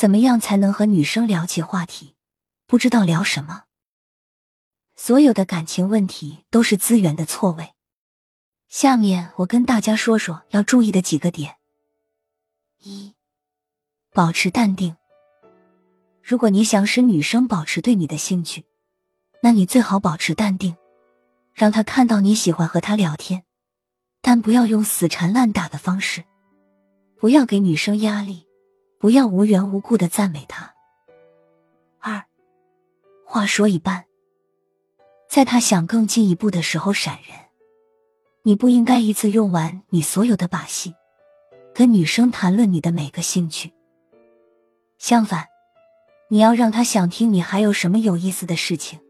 怎么样才能和女生聊起话题？不知道聊什么。所有的感情问题都是资源的错位。下面我跟大家说说要注意的几个点：一、保持淡定。如果你想使女生保持对你的兴趣，那你最好保持淡定，让她看到你喜欢和她聊天，但不要用死缠烂打的方式，不要给女生压力，不要无缘无故的赞美他。二，话说一半，在他想更进一步的时候闪人。你不应该一次用完你所有的把戏，跟女生谈论你的每个兴趣。相反，你要让她想听你还有什么有意思的事情。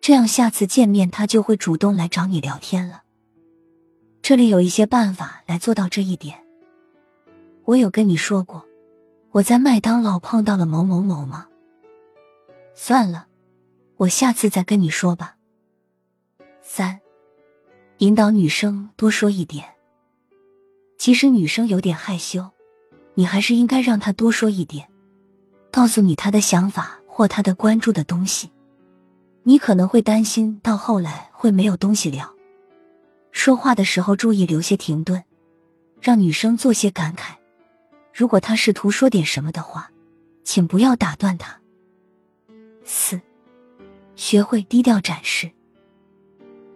这样，下次见面他就会主动来找你聊天了。这里有一些办法来做到这一点。我有跟你说过，我在麦当劳碰到了某某某吗？算了，我下次再跟你说吧。三，引导女生多说一点。其实女生有点害羞，你还是应该让她多说一点，告诉你她的想法或她的关注的东西。你可能会担心到后来会没有东西聊，说话的时候注意留些停顿，让女生做些感慨。如果他试图说点什么的话，请不要打断他。四，学会低调展示。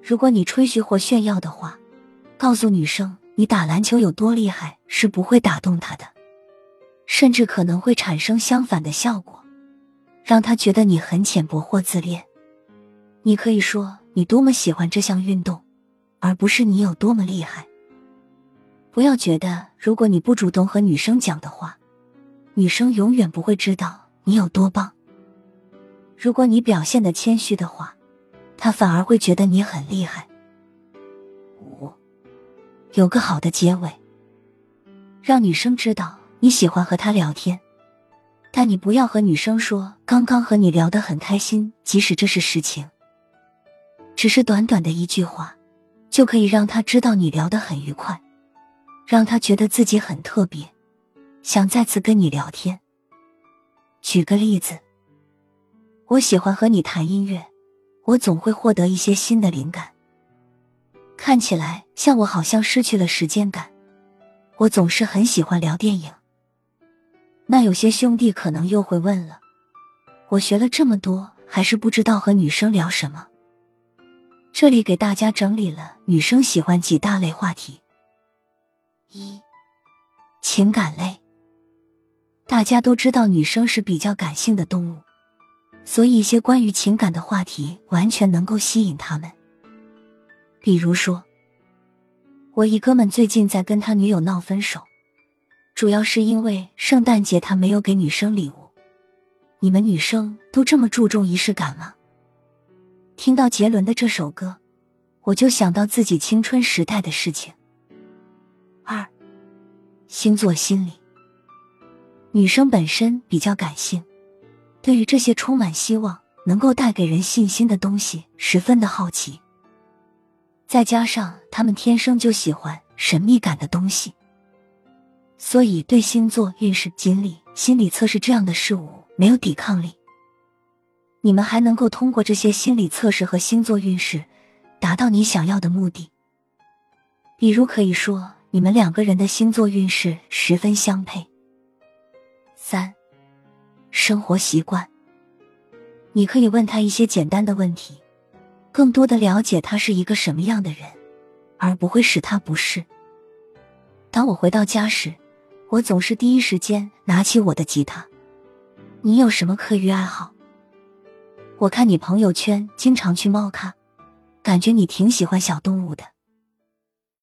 如果你吹嘘或炫耀的话，告诉女生你打篮球有多厉害是不会打动她的，甚至可能会产生相反的效果，让她觉得你很浅薄或自恋。你可以说你多么喜欢这项运动，而不是你有多么厉害。不要觉得如果你不主动和女生讲的话，女生永远不会知道你有多棒。如果你表现的谦虚的话，她反而会觉得你很厉害。五，有个好的结尾，让女生知道你喜欢和她聊天，但你不要和女生说刚刚和你聊得很开心，即使这是实情。只是短短的一句话，就可以让他知道你聊得很愉快，让他觉得自己很特别，想再次跟你聊天。举个例子，我喜欢和你谈音乐，我总会获得一些新的灵感。看起来像我好像失去了时间感，我总是很喜欢聊电影。那有些兄弟可能又会问了，我学了这么多，还是不知道和女生聊什么。这里给大家整理了女生喜欢几大类话题：一、情感类。大家都知道女生是比较感性的动物，所以一些关于情感的话题完全能够吸引他们。比如说，我一哥们最近在跟他女友闹分手，主要是因为圣诞节他没有给女生礼物。你们女生都这么注重仪式感吗？听到杰伦的这首歌，我就想到自己青春时代的事情。星座心理。女生本身比较感性，对于这些充满希望、能够带给人信心的东西十分的好奇。再加上她们天生就喜欢神秘感的东西，所以对星座运势、经历、心理测试这样的事物没有抵抗力。你们还能够通过这些心理测试和星座运势，达到你想要的目的。比如，可以说你们两个人的星座运势十分相配。三，生活习惯。你可以问他一些简单的问题，更多的了解他是一个什么样的人，而不会使他不适。当我回到家时，我总是第一时间拿起我的吉他。你有什么课余爱好？我看你朋友圈经常去猫咖，感觉你挺喜欢小动物。